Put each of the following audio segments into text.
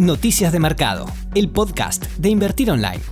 Noticias de Mercado, el podcast de Invertir Online.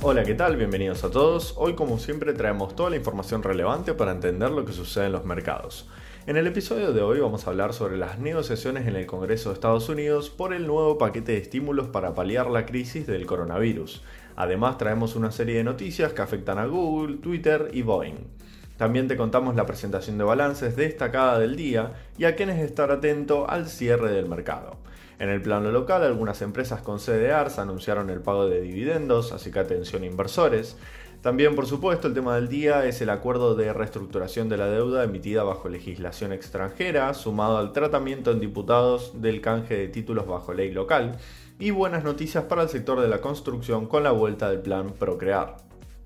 Hola, ¿qué tal? Bienvenidos a todos. Hoy como siempre traemos toda la información relevante para entender lo que sucede en los mercados. En el episodio de hoy vamos a hablar sobre las negociaciones en el Congreso de Estados Unidos por el nuevo paquete de estímulos para paliar la crisis del coronavirus. Además traemos una serie de noticias que afectan a Google, Twitter y Boeing. También te contamos la presentación de balances destacada del día y a quienes estar atento al cierre del mercado. En el plano local, algunas empresas con sede ARS anunciaron el pago de dividendos, así que atención inversores. También, por supuesto, el tema del día es el acuerdo de reestructuración de la deuda emitida bajo legislación extranjera, sumado al tratamiento en diputados del canje de títulos bajo ley local, y buenas noticias para el sector de la construcción con la vuelta del plan Procrear.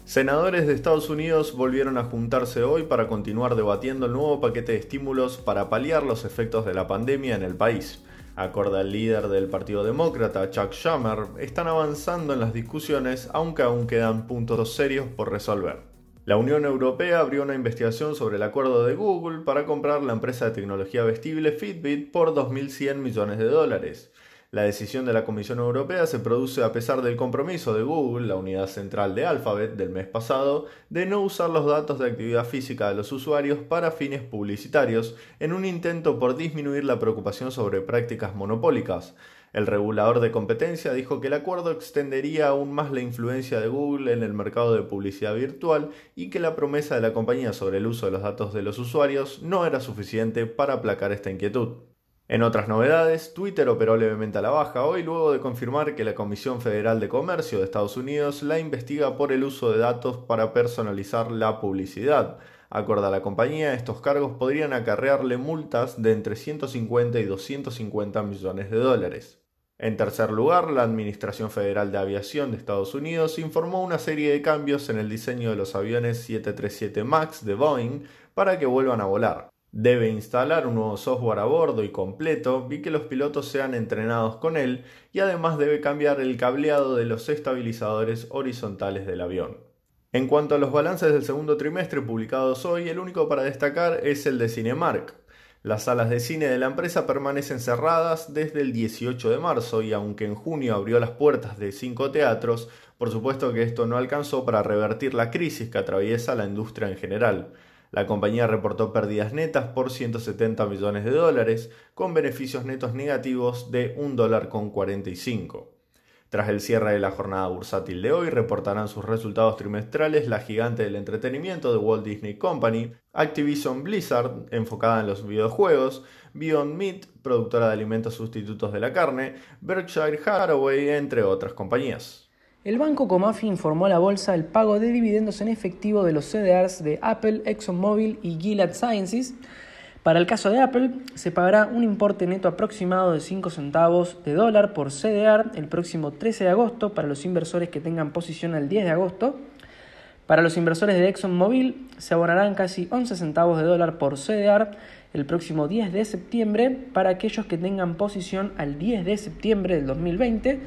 Senadores de Estados Unidos volvieron a juntarse hoy para continuar debatiendo el nuevo paquete de estímulos para paliar los efectos de la pandemia en el país. Acorde al líder del Partido Demócrata, Chuck Schumer, están avanzando en las discusiones, aunque aún quedan puntos serios por resolver. La Unión Europea abrió una investigación sobre el acuerdo de Google para comprar la empresa de tecnología vestible Fitbit por 2.100 millones de dólares. La decisión de la Comisión Europea se produce a pesar del compromiso de Google, la unidad central de Alphabet, del mes pasado, de no usar los datos de actividad física de los usuarios para fines publicitarios, en un intento por disminuir la preocupación sobre prácticas monopólicas. El regulador de competencia dijo que el acuerdo extendería aún más la influencia de Google en el mercado de publicidad virtual y que la promesa de la compañía sobre el uso de los datos de los usuarios no era suficiente para aplacar esta inquietud. En otras novedades, Twitter operó levemente a la baja hoy luego de confirmar que la Comisión Federal de Comercio de Estados Unidos la investiga por el uso de datos para personalizar la publicidad. Acorde a la compañía, estos cargos podrían acarrearle multas de entre 150 y 250 millones de dólares. En tercer lugar, la Administración Federal de Aviación de Estados Unidos informó una serie de cambios en el diseño de los aviones 737 MAX de Boeing para que vuelvan a volar. Debe instalar un nuevo software a bordo y completo y que los pilotos sean entrenados con él y además debe cambiar el cableado de los estabilizadores horizontales del avión. En cuanto a los balances del segundo trimestre publicados hoy, el único para destacar es el de Cinemark. Las salas de cine de la empresa permanecen cerradas desde el 18 de marzo y aunque en junio abrió las puertas de cinco teatros, por supuesto que esto no alcanzó para revertir la crisis que atraviesa la industria en general. La compañía reportó pérdidas netas por 170 millones de dólares, con beneficios netos negativos de 1 dólar con 45. Tras el cierre de la jornada bursátil de hoy, reportarán sus resultados trimestrales la gigante del entretenimiento de Walt Disney Company, Activision Blizzard, enfocada en los videojuegos, Beyond Meat, productora de alimentos sustitutos de la carne, Berkshire Hathaway, entre otras compañías. El banco Comafi informó a la bolsa el pago de dividendos en efectivo de los CDRs de Apple, ExxonMobil y Gilead Sciences. Para el caso de Apple, se pagará un importe neto aproximado de 5 centavos de dólar por CDR el próximo 13 de agosto para los inversores que tengan posición al 10 de agosto. Para los inversores de ExxonMobil se abonarán casi 11 centavos de dólar por CDR el próximo 10 de septiembre para aquellos que tengan posición al 10 de septiembre del 2020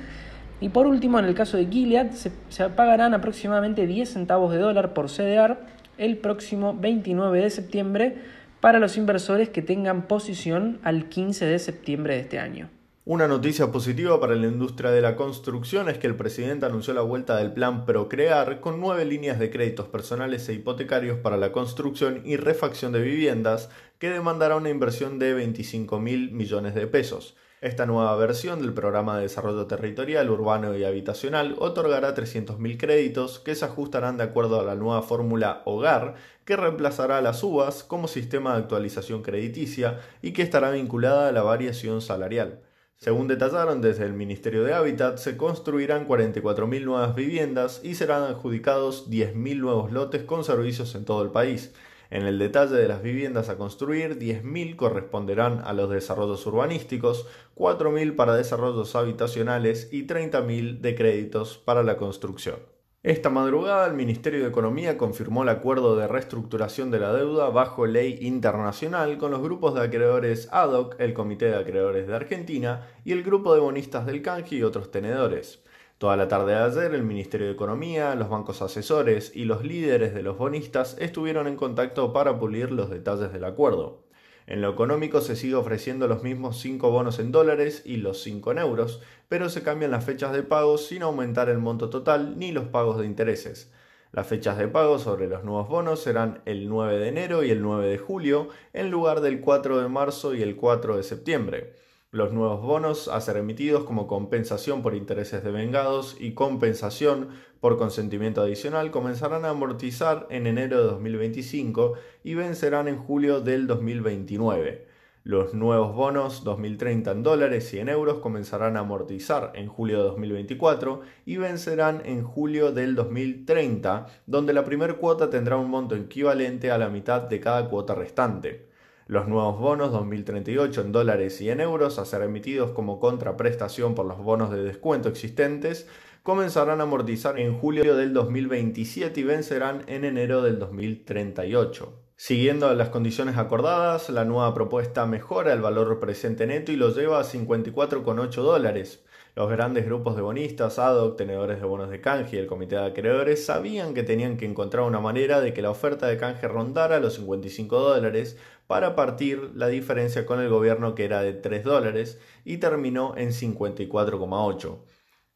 y por último, en el caso de Gilead, se, pagarán aproximadamente 10 centavos de dólar por CDR el próximo 29 de septiembre para los inversores que tengan posición al 15 de septiembre de este año. Una noticia positiva para la industria de la construcción es que el presidente anunció la vuelta del plan Procrear con nueve líneas de créditos personales e hipotecarios para la construcción y refacción de viviendas que demandará una inversión de 25 mil millones de pesos. Esta nueva versión del programa de desarrollo territorial, urbano y habitacional otorgará 300.000 créditos que se ajustarán de acuerdo a la nueva fórmula Hogar, que reemplazará a las UBAs como sistema de actualización crediticia y que estará vinculada a la variación salarial. Según detallaron desde el Ministerio de Hábitat, se construirán 44.000 nuevas viviendas y serán adjudicados 10.000 nuevos lotes con servicios en todo el país. En el detalle de las viviendas a construir, 10.000 corresponderán a los desarrollos urbanísticos, 4.000 para desarrollos habitacionales y 30.000 de créditos para la construcción. Esta madrugada el Ministerio de Economía confirmó el acuerdo de reestructuración de la deuda bajo ley internacional con los grupos de acreedores ADOC, el Comité de Acreedores de Argentina y el Grupo de Bonistas del Canje y otros tenedores. Toda la tarde de ayer, el Ministerio de Economía, los bancos asesores y los líderes de los bonistas estuvieron en contacto para pulir los detalles del acuerdo. En lo económico se sigue ofreciendo los mismos 5 bonos en dólares y los 5 en euros, pero se cambian las fechas de pago sin aumentar el monto total ni los pagos de intereses. Las fechas de pago sobre los nuevos bonos serán el 9 de enero y el 9 de julio, en lugar del 4 de marzo y el 4 de septiembre. Los nuevos bonos a ser emitidos como compensación por intereses devengados y compensación por consentimiento adicional comenzarán a amortizar en enero de 2025 y vencerán en julio del 2029. Los nuevos bonos 2030 en dólares y en euros comenzarán a amortizar en julio de 2024 y vencerán en julio del 2030, donde la primera cuota tendrá un monto equivalente a la mitad de cada cuota restante. Los nuevos bonos 2038 en dólares y en euros a ser emitidos como contraprestación por los bonos de descuento existentes comenzarán a amortizar en julio del 2027 y vencerán en enero del 2038. Siguiendo las condiciones acordadas, la nueva propuesta mejora el valor presente neto y lo lleva a 54,8 dólares. Los grandes grupos de bonistas, ADOC, tenedores de bonos de canje y el comité de acreedores sabían que tenían que encontrar una manera de que la oferta de canje rondara los 55 dólares para partir la diferencia con el gobierno que era de 3 dólares y terminó en 54,8.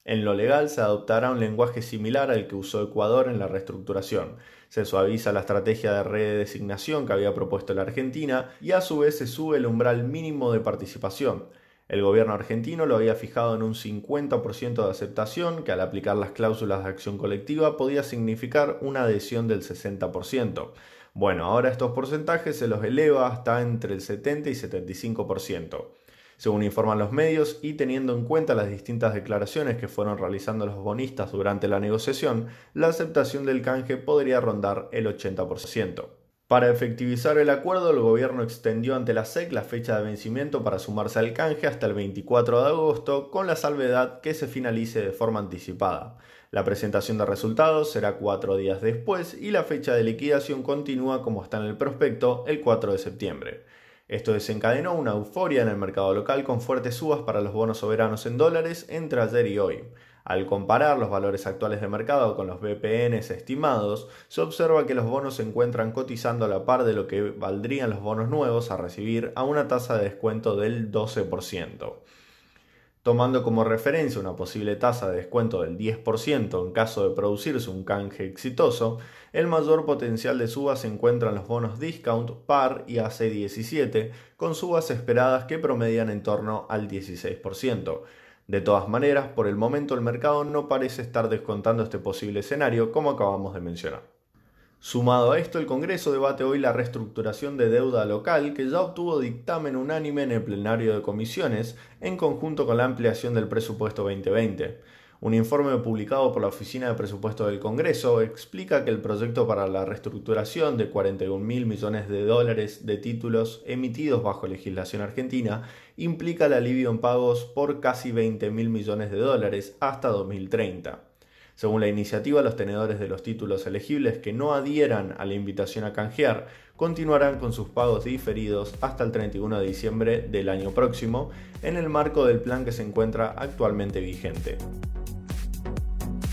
En lo legal se adoptará un lenguaje similar al que usó Ecuador en la reestructuración. Se suaviza la estrategia de redesignación que había propuesto la Argentina y a su vez se sube el umbral mínimo de participación. El gobierno argentino lo había fijado en un 50% de aceptación, que al aplicar las cláusulas de acción colectiva podía significar una adhesión del 60%. Bueno, ahora estos porcentajes se los eleva hasta entre el 70 y 75% según informan los medios, y teniendo en cuenta las distintas declaraciones que fueron realizando los bonistas durante la negociación, la aceptación del canje podría rondar el 80%. Para efectivizar el acuerdo, el gobierno extendió ante la SEC la fecha de vencimiento para sumarse al canje hasta el 24 de agosto, con la salvedad que se finalice de forma anticipada. La presentación de resultados será cuatro días después y la fecha de liquidación continúa como está en el prospecto el 4 de septiembre. Esto desencadenó una euforia en el mercado local con fuertes subas para los bonos soberanos en dólares entre ayer y hoy. Al comparar los valores actuales de mercado con los BPNs estimados, se observa que los bonos se encuentran cotizando a la par de lo que valdrían los bonos nuevos a recibir a una tasa de descuento del 12% tomando como referencia una posible tasa de descuento del 10% en caso de producirse un canje exitoso, el mayor potencial de suba se encuentra en los bonos discount, par y AC17, con subas esperadas que promedian en torno al 16%. De todas maneras, por el momento el mercado no parece estar descontando este posible escenario como acabamos de mencionar. Sumado a esto, el Congreso debate hoy la reestructuración de deuda local que ya obtuvo dictamen unánime en el plenario de comisiones en conjunto con la ampliación del presupuesto 2020. Un informe publicado por la Oficina de Presupuesto del Congreso explica que el proyecto para la reestructuración de 41 mil millones de dólares de títulos emitidos bajo legislación argentina implica el alivio en pagos por casi 20 mil millones de dólares hasta 2030. Según la iniciativa, los tenedores de los títulos elegibles que no adhieran a la invitación a canjear continuarán con sus pagos diferidos hasta el 31 de diciembre del año próximo, en el marco del plan que se encuentra actualmente vigente.